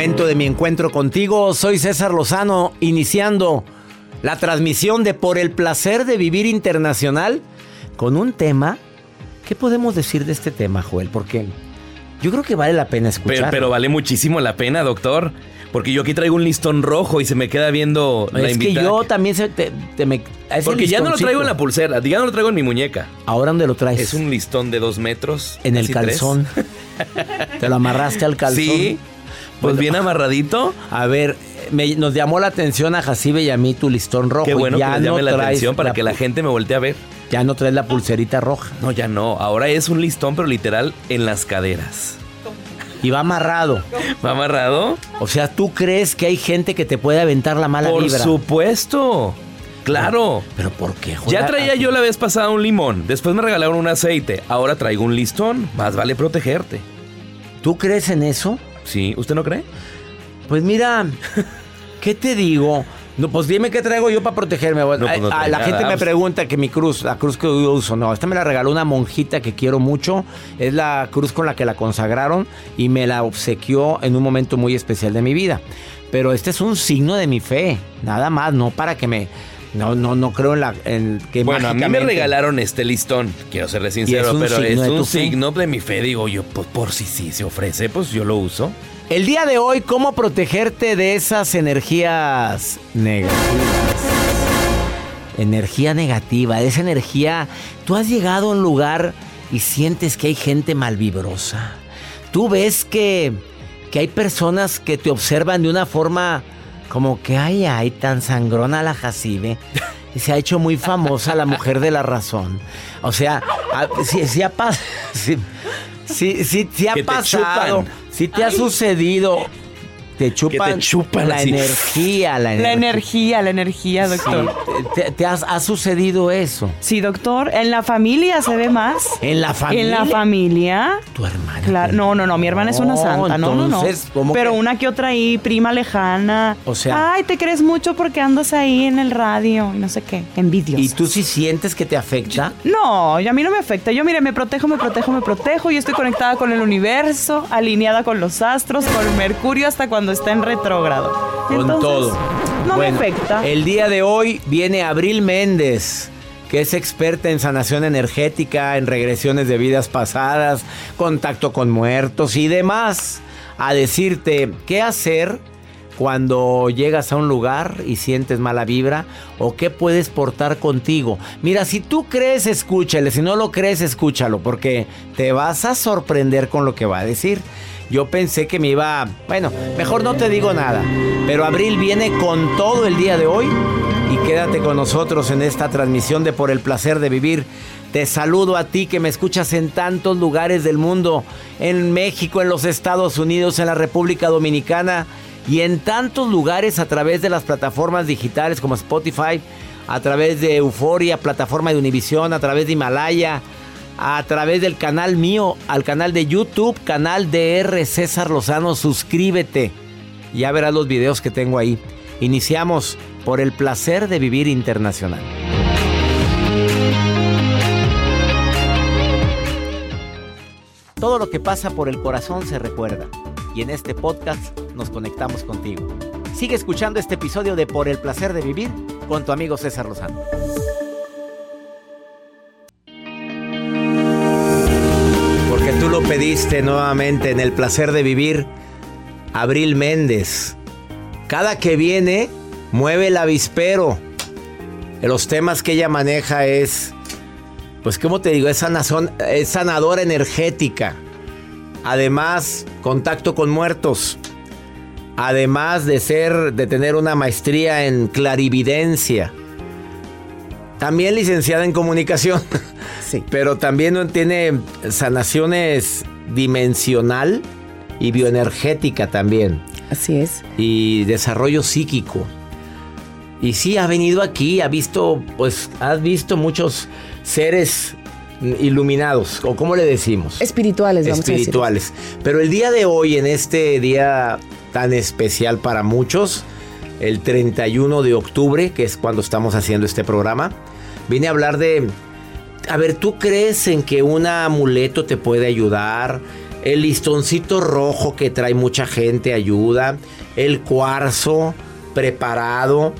Momento de mi encuentro contigo. Soy César Lozano, iniciando la transmisión de Por el placer de vivir internacional con un tema. ¿Qué podemos decir de este tema, Joel? Porque yo creo que vale la pena escuchar. Pero, pero vale muchísimo la pena, doctor. Porque yo aquí traigo un listón rojo y se me queda viendo la es que yo también se, te, te me... ese Porque ya no lo traigo en la pulsera, ya no lo traigo en mi muñeca. ¿Ahora dónde lo traes? Es un listón de dos metros. En el calzón. ¿Te lo amarraste al calzón? Sí. Pues Bueno. bien amarradito. A ver, me- nos llamó la atención a Jacibe y a mí tu listón rojo. Qué bueno ya que les llame no la atención para que la gente me voltee a ver. Ya no traes la pulserita roja. No, ya no. Ahora es un listón, pero literal en las caderas. Y va amarrado. ¿Va amarrado? O sea, ¿tú crees que hay gente que te puede aventar la mala Por vibra? supuesto. Claro. ¿Pero por qué? Joel? Ya traía yo la vez pasada un limón. Después me regalaron un aceite. Ahora traigo un listón. Más vale protegerte. ¿Tú crees en eso? Sí, ¿usted no cree? Pues mira, ¿qué te digo? No, pues dime qué traigo yo para protegerme. No, pues no ah, la gente me pregunta que mi cruz, la cruz que yo uso, no, esta me la regaló una monjita que quiero mucho. Es la cruz con la que la consagraron y me la obsequió en un momento muy especial de mi vida. Pero este es un signo de mi fe, nada más, no para que me... No, no, no creo en la... En que Bueno, a mí me regalaron este listón. Quiero serle sincero, pero es un signo de mi fe. Digo yo, pues por si sí se ofrece, pues yo lo uso. El día de hoy, ¿cómo protegerte de esas energías negativas? Energía negativa, esa energía. Tú has llegado a un lugar y sientes que hay gente malvibrosa. Tú ves que, que hay personas que te observan de una forma como que, ay, ay, tan sangrona la jacibe. Y se ha hecho muy famosa la mujer de la razón. O sea, sí ha pasado. Sí, sí, sí, sí ha pasado. Sí te ha sucedido. Te chupan, chupan la así. energía, la, La energía, la energía, doctor. Sí, te, te has- ha sucedido eso. Sí, doctor. En la familia se ve más. En la familia. En la familia. Tu hermana. Claro, no, no, no, mi hermana es una No, santa, no, no, no. entonces, ¿cómo Pero que? una que otra ahí, prima lejana. O sea- Ay, te crees mucho porque andas ahí en el radio y no sé qué. Envidios. ¿Y tú sí sientes que te afecta? No, a mí no me afecta. Yo, mire, me protejo, me protejo, me protejo. Yo estoy conectada con el universo, alineada con los astros, con Mercurio hasta cuando está en retrógrado. Con Entonces, todo. No Bueno, me afecta. El día de hoy viene Abril Méndez, que es experta en sanación energética, en regresiones de vidas pasadas, contacto con muertos y demás, a decirte qué hacer cuando llegas a un lugar y sientes mala vibra o qué puedes portar contigo. Mira, si tú crees, escúchale, si no lo crees, escúchalo, porque te vas a sorprender con lo que va a decir. Yo pensé que me iba, bueno, mejor no te digo nada, pero Abril viene con todo el día de hoy y quédate con nosotros en esta transmisión de Por el placer de vivir. Te saludo a ti que me escuchas en tantos lugares del mundo, en México, en los Estados Unidos, en la República Dominicana y en tantos lugares a través de las plataformas digitales como Spotify, a través de Euforia, plataforma de Univision, a través de Himalaya, a través del canal mío, al canal de YouTube, canal DR César Lozano, suscríbete. Ya verás los videos que tengo ahí. Iniciamos por el placer de vivir internacional. Todo lo que pasa por el corazón se recuerda y en este podcast nos conectamos contigo. Sigue escuchando este episodio de Por el placer de vivir con tu amigo César Lozano. Pediste nuevamente en el placer de vivir, Abril Méndez. Cada que viene, mueve el avispero. Los temas que ella maneja es, pues, ¿cómo te digo? Es, sanazón, es sanadora energética. Además, contacto con muertos. Además de ser, de tener una maestría en clarividencia. También licenciada en comunicación. Sí. Pero también tiene sanaciones dimensional y bioenergética también. Así es. Y desarrollo psíquico. Y sí, ha venido aquí, ha visto, pues, has visto muchos seres iluminados, o cómo le decimos. Espirituales, vamos Espirituales. Pero el día de hoy, en este día tan especial para muchos, el 31 de octubre, que es cuando estamos haciendo este programa, vine a hablar de, a ver, ¿tú crees en que un amuleto te puede ayudar? El listoncito rojo que trae mucha gente ayuda. El cuarzo preparado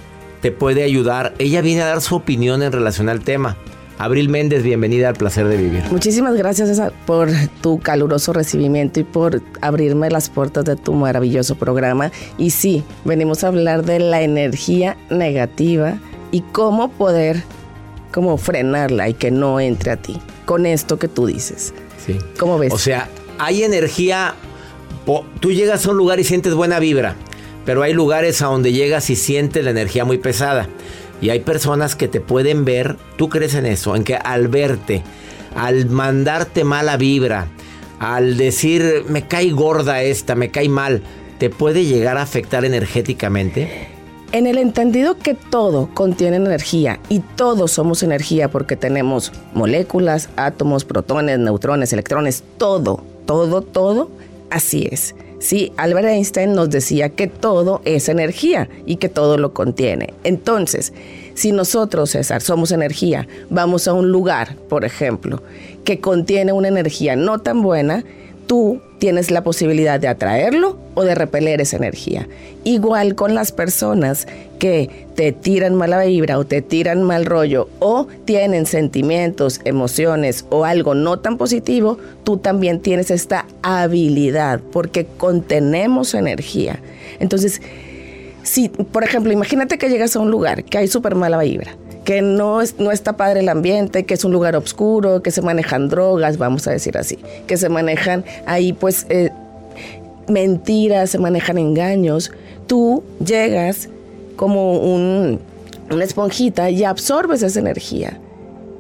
te puede ayudar. Ella viene a dar su opinión en relación al tema. Abril Méndez, bienvenida al placer de vivir. Muchísimas gracias por tu caluroso recibimiento y por abrirme las puertas de tu maravilloso programa. Y sí, venimos a hablar de la energía negativa y cómo poder como frenarla y que no entre a ti con esto que tú dices. Sí. ¿Cómo ves? O sea, hay energía. Tú llegas a un lugar y sientes buena vibra, pero hay lugares a donde llegas y sientes la energía muy pesada. Y hay personas que te pueden ver, tú crees en eso, en que al verte, al mandarte mala vibra, al decir me cae gorda esta, me cae mal, te puede llegar a afectar energéticamente. En el entendido que todo contiene energía y todos somos energía porque tenemos moléculas, átomos, protones, neutrones, electrones, todo, todo, todo, así es. Sí, Albert Einstein nos decía que todo es energía y que todo lo contiene. Entonces, si nosotros, César, somos energía, vamos a un lugar, por ejemplo, que contiene una energía no tan buena, tú tienes la posibilidad de atraerlo o de repeler esa energía. Igual con las personas que te tiran mala vibra o te tiran mal rollo o tienen sentimientos, emociones o algo no tan positivo, tú también tienes esta habilidad porque contenemos energía. Entonces, si, por ejemplo, imagínate que llegas a un lugar que hay súper mala vibra, que no, es, no está padre el ambiente, que es un lugar oscuro, que se manejan drogas, vamos a decir así, que se manejan ahí pues eh, mentiras, se manejan engaños. Tú llegas como un, una esponjita y absorbes esa energía.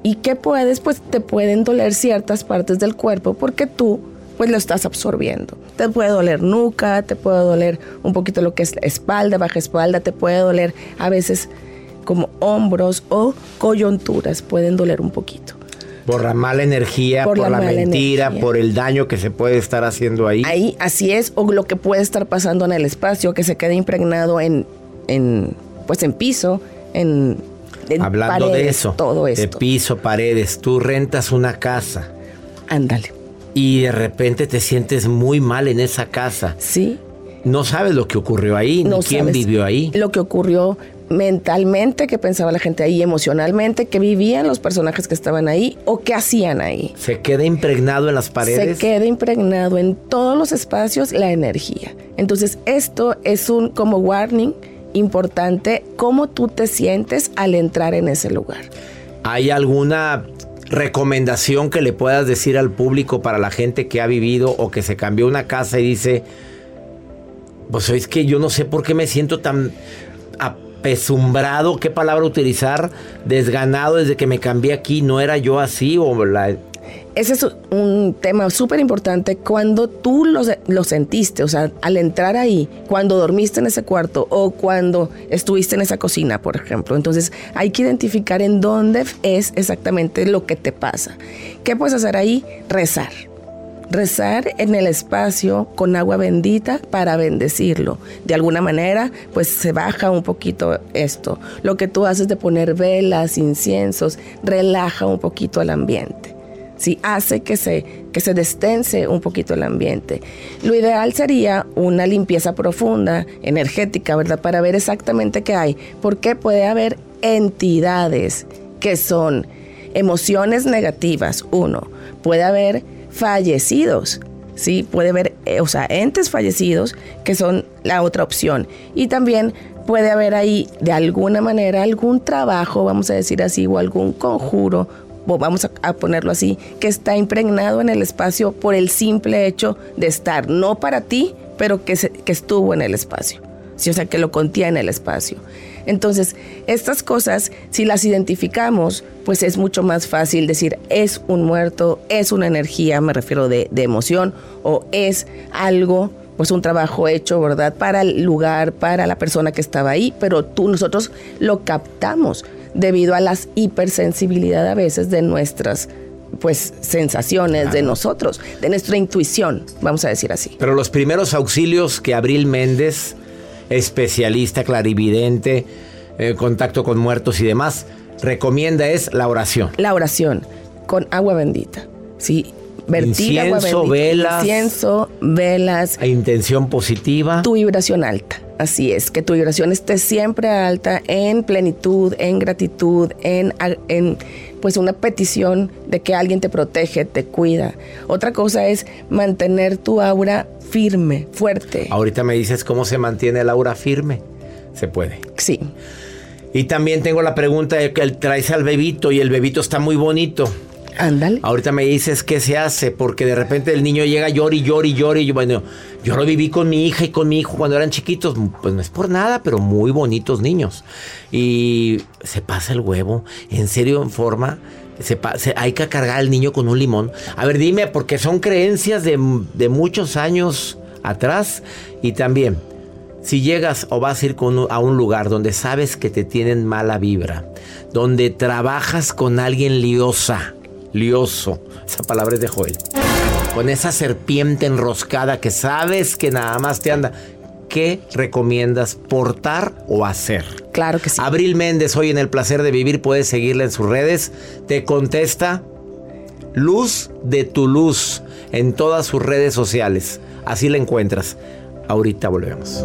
¿Y qué puedes? Pues te pueden doler ciertas partes del cuerpo porque tú pues lo estás absorbiendo. Te puede doler nuca, te puede doler un poquito lo que es espalda, baja espalda, te puede doler a veces como hombros o coyunturas, pueden doler un poquito. Por la mala energía, por, Por la, mentira, energía. por el daño que se puede estar haciendo ahí. Ahí así es, o lo que puede estar pasando en el espacio, que se quede impregnado en, en pues en piso, en, en Hablando de paredes, eso, todo de esto. piso, paredes, tú rentas una casa Ándale. y de repente te sientes muy mal en esa casa. Sí. No sabes lo que ocurrió ahí, No ni quién vivió ahí. Lo que ocurrió, mentalmente qué pensaba la gente ahí, emocionalmente qué vivían los personajes que estaban ahí o qué hacían ahí. Se queda impregnado en las paredes. Se queda impregnado en todos los espacios la energía. Entonces esto es un como warning importante cómo tú te sientes al entrar en ese lugar. ¿Hay alguna recomendación que le puedas decir al público para la gente que ha vivido o que se cambió una casa y dice, pues es que yo no sé por qué me siento tan apesumbrado, qué palabra utilizar, desganado desde que me cambié aquí, no era yo así o la... Ese es un tema súper importante cuando tú lo, lo, sentiste, o sea, al entrar ahí, cuando dormiste en ese cuarto o cuando estuviste en esa cocina, por ejemplo. Entonces hay que identificar en dónde es exactamente lo que te pasa. ¿Qué puedes hacer ahí? Rezar rezar en el espacio con agua bendita para bendecirlo. De alguna manera, pues se baja un poquito esto. Lo que tú haces de poner velas, inciensos, relaja un poquito el ambiente. Sí, hace que se, que se destense un poquito el ambiente. Lo ideal sería una limpieza profunda, energética, ¿verdad? Para ver exactamente qué hay. Porque puede haber entidades que son emociones negativas, uno. Puede haber fallecidos. ¿sí? Puede haber, eh, o sea, entes fallecidos que son la otra opción. Y también puede haber ahí, de alguna manera, algún trabajo, vamos a decir así, o algún conjuro, o vamos a, ponerlo así, que está impregnado en el espacio por el simple hecho de estar, no para ti, pero que, que estuvo en el espacio. ¿sí? O sea, que lo contiene el espacio. Entonces, estas cosas, si las identificamos, pues es mucho más fácil decir, es un muerto, es una energía, me refiero de, emoción, o es algo pues un trabajo hecho, ¿verdad? Para el lugar, para la persona que estaba ahí, pero tú, nosotros lo captamos debido a las hipersensibilidad a veces de nuestras pues sensaciones de nosotros, de nuestra intuición, vamos a decir así. Pero los primeros auxilios que Abril Méndez especialista, clarividente, eh, contacto con muertos y demás, recomienda es la oración. La oración con agua bendita. Sí, vertir agua bendita. velas. Incienso, velas. Intención positiva. Tu vibración alta. Así es, que tu vibración esté siempre alta en plenitud, en gratitud, en, en pues una petición de que alguien te protege, te cuida. Otra cosa es mantener tu aura firme, fuerte. Ahorita me dices cómo se mantiene el aura firme. Se puede. Sí. Y también tengo la pregunta de que traes al bebito y el bebito está muy bonito. Ándale. Ahorita me dices qué se hace, porque de repente el niño llega llori, y llori. Y bueno, yo lo viví con mi hija y con mi hijo cuando eran chiquitos. Pues no es por nada, pero muy bonitos niños. Y se pasa el huevo, en serio, en forma. Se, hay que cargar al niño con un limón. A ver, dime, porque son creencias de, de muchos años atrás. Y también, si llegas o vas a ir a un lugar donde sabes que te tienen mala vibra, donde trabajas con alguien liosa, lioso. Esa palabra es de Joel. Con esa serpiente enroscada que sabes que nada más te anda. ¿Qué recomiendas portar o hacer? Claro que sí. Abril Méndez, hoy en El Placer de Vivir, puedes seguirla en sus redes. Te contesta Luz de tu Luz en todas sus redes sociales. Así la encuentras. Ahorita volvemos.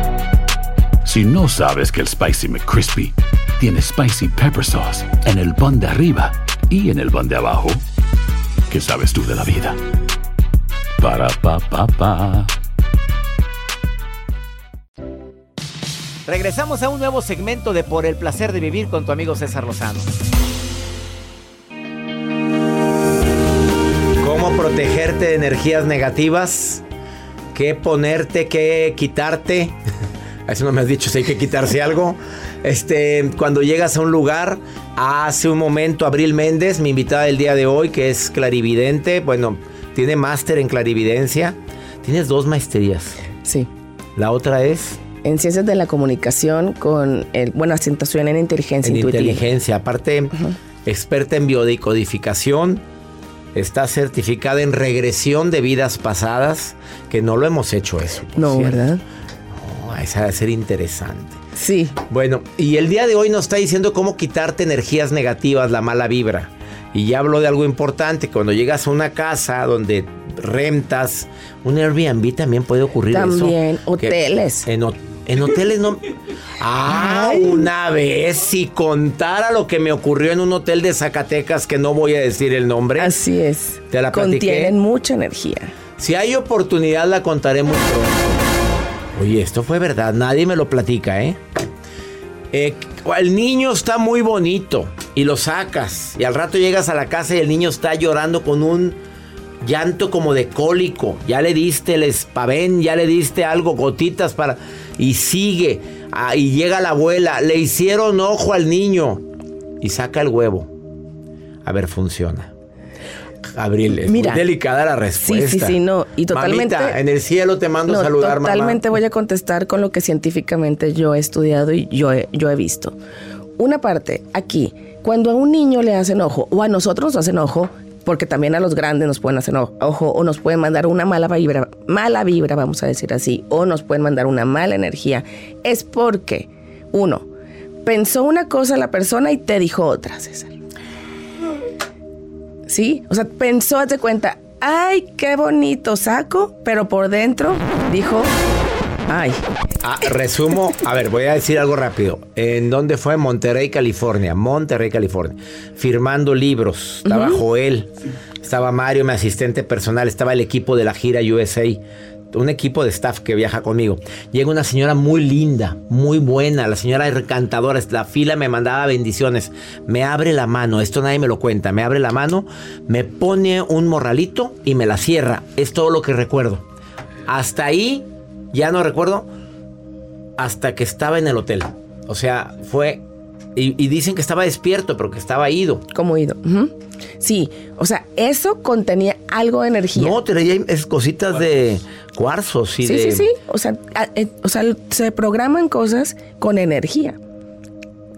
Si no sabes que el Spicy McCrispy tiene Spicy Pepper Sauce en el pan de arriba y en el pan de abajo, ¿qué sabes tú de la vida? Para, pa, pa, pa. Regresamos a un nuevo segmento de Por el placer de vivir con tu amigo César Lozano. ¿Cómo protegerte de energías negativas? ¿Qué ponerte? ¿Qué quitarte? Eso no me has dicho si hay que quitarse algo. Este, cuando llegas a un lugar, hace un momento Abril Méndez, mi invitada del día de hoy, que es clarividente, bueno, tiene máster en clarividencia. Tienes dos maestrías. Sí. La otra es en ciencias de la comunicación con el, bueno, acentuación en inteligencia en intuitiva. inteligencia. Aparte, experta en biodecodificación, está certificada en regresión de vidas pasadas, que no lo hemos hecho eso. No, cierto. ¿verdad? Esa debe ser interesante. Sí. Bueno, y el día de hoy nos está diciendo cómo quitarte energías negativas, la mala vibra. Y ya habló de algo importante, cuando llegas a una casa donde rentas, un Airbnb también puede ocurrir eso. También, hoteles. En, ho- en hoteles no... Ah, una vez si contara lo que me ocurrió en un hotel de Zacatecas, que no voy a decir el nombre. Así es. Te la platiqué. Contienen mucha energía. Si hay oportunidad la contaré muy pronto. Oye, esto fue verdad, nadie me lo platica, ¿eh? Eh, el niño está muy bonito y lo sacas y al rato llegas a la casa y el niño está llorando con un llanto como de cólico. Ya le diste el espavén, ya le diste algo, gotitas para... Y sigue. Ah, y llega la abuela, le hicieron ojo al niño y saca el huevo. A ver, funciona. Abril, es Mira. muy delicada la Sí, respuesta. sí, sí, no. Y totalmente. Mamita, en el cielo te mando No, saludar, mamá. Totalmente voy a contestar con lo que científicamente yo he estudiado y yo he, yo he visto. Una parte, aquí, cuando a un niño le hacen ojo, o a nosotros nos hacen ojo, porque también a los grandes nos pueden hacer ojo, o nos pueden mandar una mala vibra, mala vibra, vamos a decir así, o nos pueden mandar una mala energía, es porque, uno, pensó una cosa la persona y te dijo otra, César. ¿Sí? O sea, pensó, haz de cuenta, ay, qué bonito saco, pero por dentro dijo, ay. Ah, resumo, a ver, voy a decir algo rápido. ¿En dónde fue? Monterrey, California. Monterrey, California. Firmando libros. Estaba. Joel, estaba Mario, mi asistente personal, estaba el equipo de la gira USA. Un equipo de staff que viaja conmigo. Llega una señora muy linda, muy buena. La señora encantadora. La fila me mandaba bendiciones. Me abre la mano. Esto nadie me lo cuenta. Me abre la mano, me pone un morralito y me la cierra. Es todo lo que recuerdo. Hasta ahí ya no recuerdo hasta que estaba en el hotel. O sea, fue... Y, y dicen que estaba despierto, pero que estaba ido. Como ido. Sí, o sea, eso contenía algo de energía. No, traía es cositas de cuarzos y sí, de... sí, sí. O sea, a- eh, o sea, se programan cosas con energía.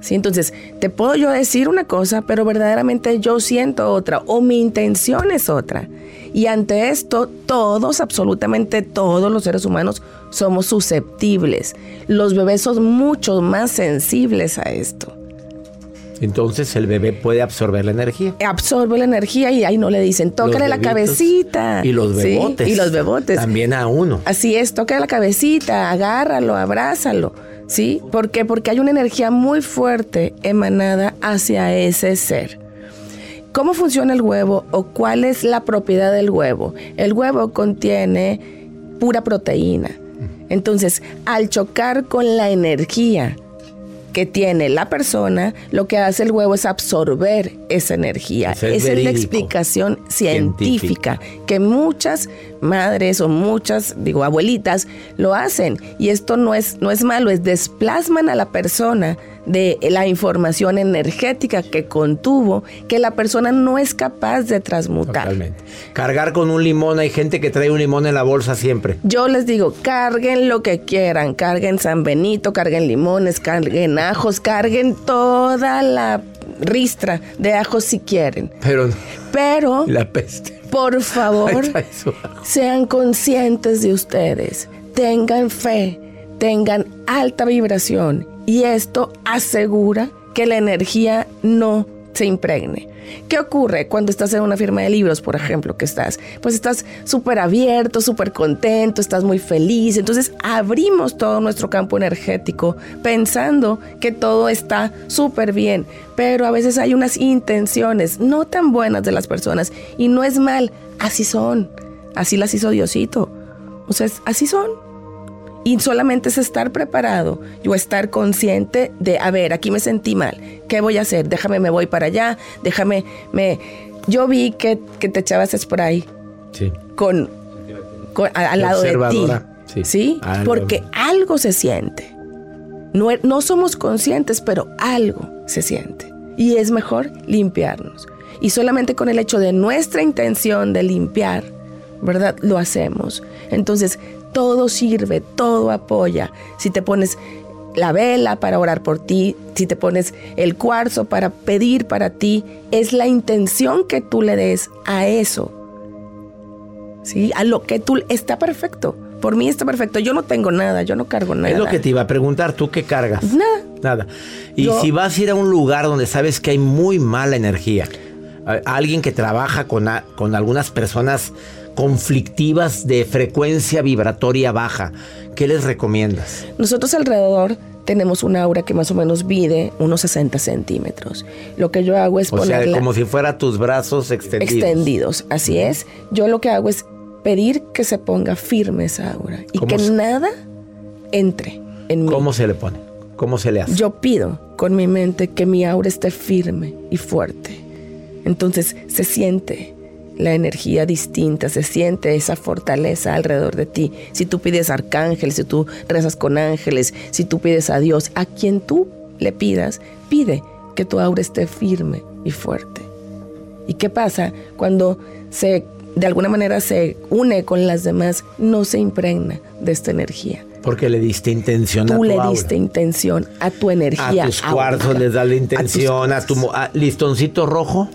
Sí, entonces, te puedo yo decir una cosa, pero verdaderamente yo siento otra, o mi intención es otra. Y ante esto, todos, absolutamente todos los seres humanos somos susceptibles. Los bebés son mucho más sensibles a esto. Entonces el bebé puede absorber la energía. Absorbe la energía y ahí no le dicen, tócale la cabecita. Y los Sí, bebotes. y los bebotes. También a uno. Así es, toca la cabecita, agárralo, abrázalo. ¿Sí? ¿Por qué? Porque hay una energía muy fuerte emanada hacia ese ser. ¿Cómo funciona el huevo o cuál es la propiedad del huevo? El huevo contiene pura proteína. Entonces, al chocar con la energía que tiene la persona, lo que hace el huevo es absorber esa energía. Eso es Esa es la explicación científica que muchas madres o muchas, digo, abuelitas lo hacen. Y esto no es, no es malo, es desplasman a la persona de la información energética que contuvo, que la persona no es capaz de transmutar. Totalmente. Cargar con un limón, hay gente que trae un limón en la bolsa siempre. Yo les digo, carguen lo que quieran, carguen San Benito, carguen limones, carguen ajos, carguen toda la ristra de ajos si quieren. Pero Pero, la peste. por favor, sean conscientes de ustedes, tengan fe, tengan alta vibración y esto asegura que la energía no se impregne. ¿Qué ocurre cuando estás en una firma de libros, por ejemplo, que estás? Pues estás súper abierto, súper contento, estás muy feliz. Entonces abrimos todo nuestro campo energético pensando que todo está súper bien. Pero a veces hay unas intenciones no tan buenas de las personas y no es mal, así son. Así las hizo Diosito. O sea, así son. Y solamente es estar preparado o estar consciente de, a ver, aquí me sentí mal, ¿qué voy a hacer? Déjame, me voy para allá, déjame, me... Yo vi que, que te echabas spray Sí. con, con- al lado de ti. sí. ¿Sí? Algo. Porque algo se siente. No, e- no somos conscientes, pero algo se siente. Y es mejor limpiarnos. Y solamente con el hecho de nuestra intención de limpiar, ¿verdad? Lo hacemos. Entonces, todo sirve, todo apoya. Si te pones la vela para orar por ti, si te pones el cuarzo para pedir para ti, es la intención que tú le des a eso. ¿Sí? A lo que tú está perfecto. Por mí está perfecto. Yo no tengo nada, yo no cargo nada. Es lo que te iba a preguntar, ¿tú qué cargas? Nada. Nada. Y Yo- si vas a ir a un lugar donde sabes que hay muy mala energía, alguien que trabaja con, a- con algunas personas conflictivas de frecuencia vibratoria baja, ¿qué les recomiendas? Nosotros alrededor tenemos un aura que más o menos mide unos 60 centímetros. Lo que yo hago es O sea, ponerla como si fuera tus brazos extendidos. extendidos. Así es. Yo lo que hago es pedir que se ponga firme esa aura y ¿Cómo que se- nada entre en mí. ¿Cómo se le pone? ¿Cómo se le hace? Yo pido con mi mente que mi aura esté firme y fuerte. Entonces se siente la energía distinta, se siente esa fortaleza alrededor de ti. Si tú pides arcángeles, si tú rezas con ángeles, si tú pides a Dios, a quien tú le pidas, pide que tu aura esté firme y fuerte. ¿Y qué pasa cuando se de alguna manera se une con las demás, no se impregna de esta energía? Porque le diste intención a Tú tu le aura. diste intención a tu energía. A tus cuarzos les das la a intención, a, tu a- listoncito rojo.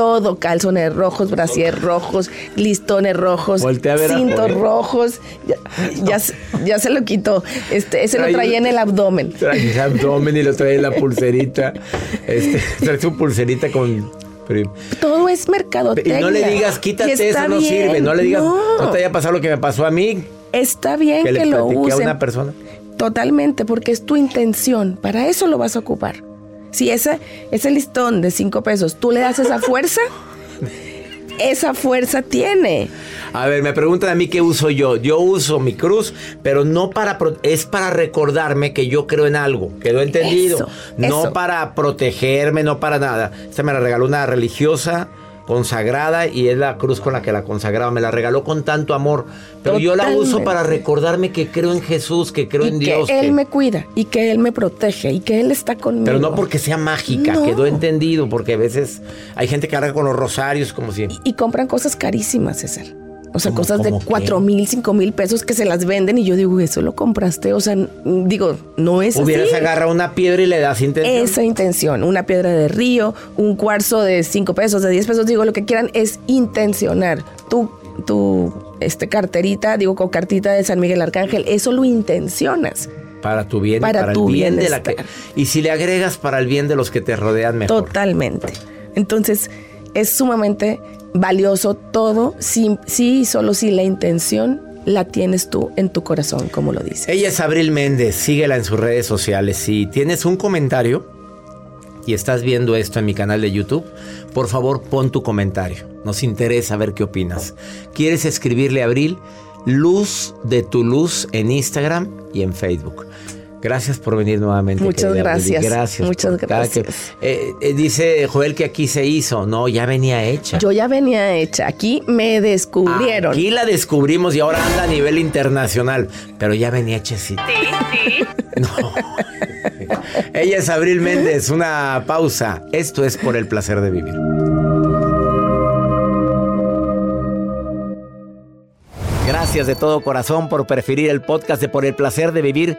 Todo, calzones rojos, brasier rojos, listones rojos, cintos rojos. Ya, ya se- ya se lo quitó. Este, ese lo traía en el abdomen. Trae el abdomen y lo trae en la pulserita. Este, trae su pulserita con. Todo es mercadotecnia. Y no le digas, quítate, eso no bien. sirve. No le digas, no. No, te haya pasado lo que me pasó a mí. está bien Que que, le lo platiqué a usen. una persona. Totalmente, porque es tu intención. Para eso lo vas a ocupar. Si ese, ese listón de cinco pesos tú le das esa fuerza, esa fuerza tiene. A ver, me preguntan a mí qué uso yo. Yo uso mi cruz, pero no para. Es para recordarme que yo creo en algo. Quedó entendido. Eso, no eso. para protegerme, no para nada. Esta me la regaló una religiosa consagrada y es la cruz con la que la consagraba. Me la regaló con tanto amor. Pero yo la uso para recordarme que creo en Jesús, que creo y en que Dios. Él que- me cuida y que Él me protege y que Él está conmigo. Pero no porque sea mágica, No. quedó entendido, porque a veces hay gente que carga con los rosarios como si... Y compran cosas carísimas, César. O sea, ¿Cómo- cosas de cuatro mil, cinco mil pesos que se las venden y yo digo, eso lo compraste. O sea, digo, no es Hubieras así. agarrado una piedra y le das intención. Esa intención, una piedra de río, un cuarzo de 5 pesos, de 10 pesos, digo, lo que quieran es intencionar. Tu, tu este, carterita, digo, con cartita de San Miguel Arcángel, eso lo intencionas. Para tu bien, Para para, tu el bien de la que... Y si le agregas para el bien de los que te rodean mejor. Totalmente. Entonces, es sumamente valioso todo, sí, sí y solo si la intención la tienes tú en tu corazón, como lo dice. Ella es Abril Méndez, síguela en sus redes sociales. Si tienes un comentario y estás viendo esto en mi canal de YouTube, por favor pon tu comentario. Nos interesa ver qué opinas. ¿Quieres escribirle a Abril? Luz de tu luz en Instagram y en Facebook. Gracias por venir nuevamente. Muchas gracias. Gracias. Muchas que- gracias. Eh, eh, dice Joel que aquí se hizo. No, ya venía hecha. Yo ya venía hecha, aquí me descubrieron. Aquí la descubrimos y ahora anda a nivel internacional. Pero ya venía hechecita. Sí, sí. No. Ella es Abril Méndez. Una pausa. Esto es por el placer de vivir. Gracias de todo corazón por preferir el podcast de Por el placer de vivir